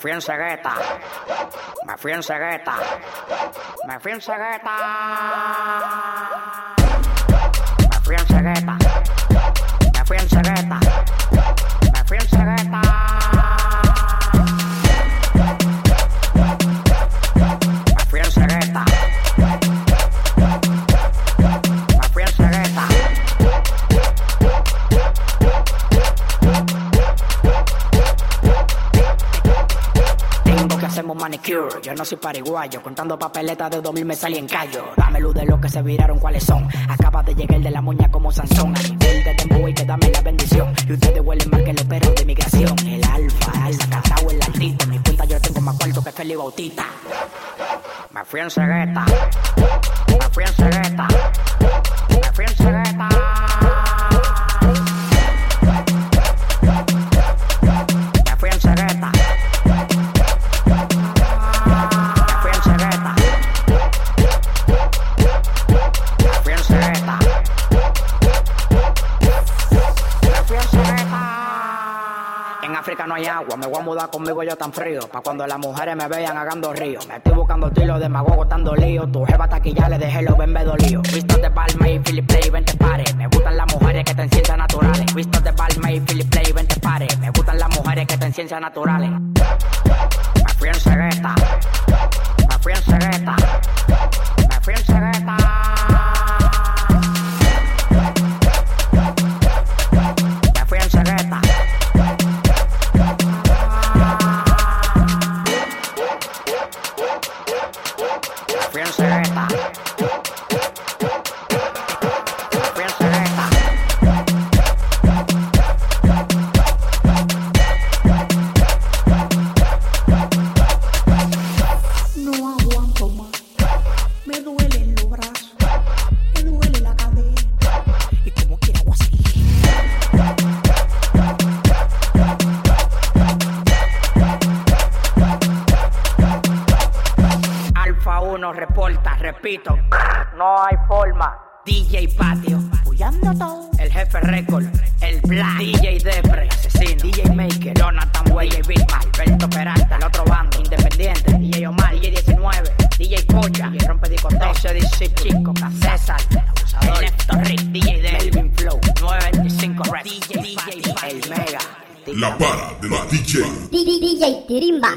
fui en cegueta. Me fui en cegueta. Me fui en cegueta. Me fui en cegueta. Me fui en cegueta. Me fui en cegueta. Me fui en cegueta. Yo no soy pariguayo. Contando papeletas de 2000 me salí en callo. Dame luz de lo que se viraron, cuáles son. Acaba de llegar de la moña como Sansón. A nivel de tempo y que dame la bendición. Y ustedes huelen más que los perros de migración. El alfa, el catao, el. En mi cuenta yo tengo más cuarto que Feli Bautista. Me fui en cegueta. Me fui en cegueta. África no hay agua, me voy a mudar conmigo yo tan frío. Pa' cuando las mujeres me vean hagando río. Me estoy buscando tiro de magogo tan lío. Tu jeva ya le dejé los ven dolido. Visto de Palma y Philip Play, vente pare. Me gustan las mujeres que ten ciencias naturales. Visto de Palma y Philip Play, vente pare. Me gustan las mujeres que ten ciencias naturales. No aguanto más. Me duelen 1 reporta, repito, no hay forma. DJ Patio, todo. el jefe récord, el Black, DJ Depre, asesino, DJ Maker, Jonathan Way, DJ Big Man, Alberto Peralta, el otro bando, independiente, DJ Omar, DJ 19, DJ Pocha, DJ Rompe Discoteca, 12 DC Chico, César, el Néstor Rick, DJ de Melvin Flow, 925 Red, DJ, DJ, el Mega, La para de los DJ. DJ Tirimba.